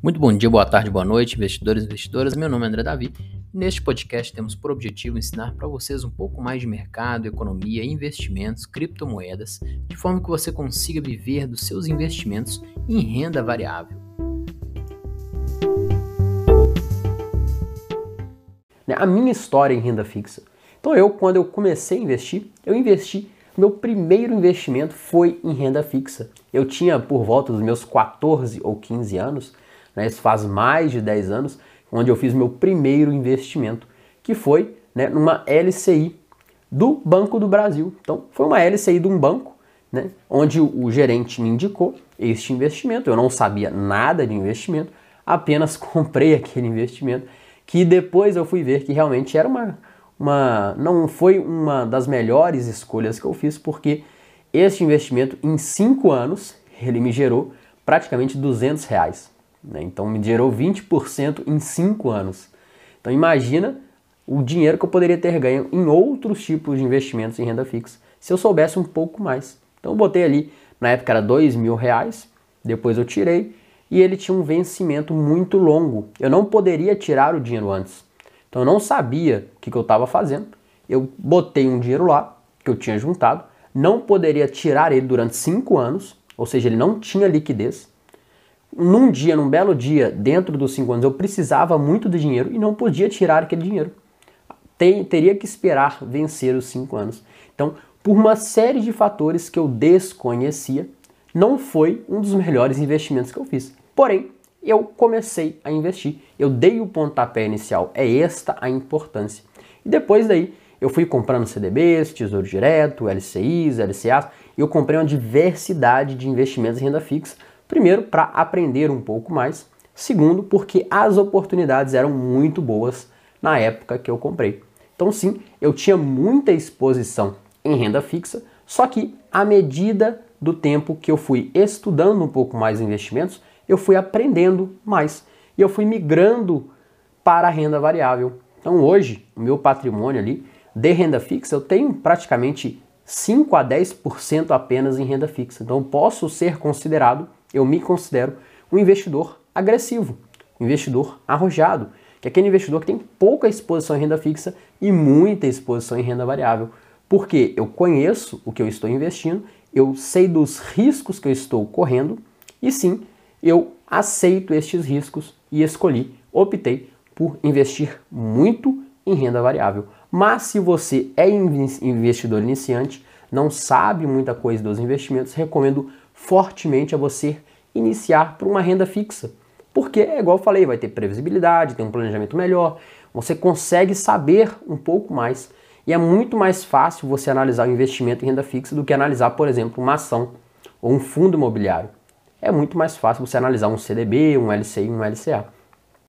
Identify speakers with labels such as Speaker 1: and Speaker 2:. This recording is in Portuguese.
Speaker 1: Muito bom dia, boa tarde, boa noite, investidores e investidoras. Meu nome é André Davi. Neste podcast temos por objetivo ensinar para vocês um pouco mais de mercado, economia, investimentos, criptomoedas, de forma que você consiga viver dos seus investimentos em renda variável.
Speaker 2: A minha história em renda fixa. Então eu, quando eu comecei a investir, eu investi meu primeiro investimento foi em renda fixa. Eu tinha por volta dos meus 14 ou 15 anos, né, isso faz mais de 10 anos, onde eu fiz meu primeiro investimento, que foi né, numa LCI do Banco do Brasil. Então, foi uma LCI de um banco, né, onde o, gerente me indicou este investimento. Eu não sabia nada de investimento, apenas comprei aquele investimento, que depois eu fui ver que realmente era uma, uma não foi uma das melhores escolhas que eu fiz, porque este investimento em 5 anos ele me gerou praticamente 200 reais. Né? Então me gerou 20% em 5 anos. Então imagina o dinheiro que eu poderia ter ganho em outros tipos de investimentos em renda fixa se eu soubesse um pouco mais. Então eu botei ali, na época era dois mil reais, depois eu tirei e ele tinha um vencimento muito longo. Eu não poderia tirar o dinheiro antes. Então eu não sabia o que, que eu estava fazendo. Eu botei um dinheiro lá que eu tinha juntado, não poderia tirar ele durante cinco anos, ou seja, ele não tinha liquidez num dia, num belo dia, dentro dos cinco anos, eu precisava muito de dinheiro e não podia tirar aquele dinheiro. Tem, teria que esperar vencer os cinco anos. Então, por uma série de fatores que eu desconhecia, não foi um dos melhores investimentos que eu fiz. Porém, eu comecei a investir. Eu dei o pontapé inicial. É esta a importância. E depois daí, eu fui comprando CDBs, Tesouro Direto, LCIs, LCAs, eu comprei uma diversidade de investimentos em renda fixa Primeiro, para aprender um pouco mais. Segundo, porque as oportunidades eram muito boas na época que eu comprei. Então, sim, eu tinha muita exposição em renda fixa, só que à medida do tempo que eu fui estudando um pouco mais investimentos, eu fui aprendendo mais e eu fui migrando para a renda variável. Então, hoje, o meu patrimônio ali de renda fixa, eu tenho praticamente 5 a 10% apenas em renda fixa. Então, posso ser considerado eu me considero um investidor agressivo, investidor arrojado, que é aquele investidor que tem pouca exposição em renda fixa e muita exposição em renda variável. Porque eu conheço o que eu estou investindo, eu sei dos riscos que eu estou correndo e sim, eu aceito estes riscos e escolhi, optei por investir muito em renda variável. Mas se você é investidor iniciante, não sabe muita coisa dos investimentos, recomendo fortemente a você iniciar por uma renda fixa. Porque, é igual eu falei, vai ter previsibilidade, tem um planejamento melhor, você consegue saber um pouco mais. E é muito mais fácil você analisar o investimento em renda fixa do que analisar, por exemplo, uma ação ou um fundo imobiliário. É muito mais fácil você analisar um CDB, um LCI, um LCA.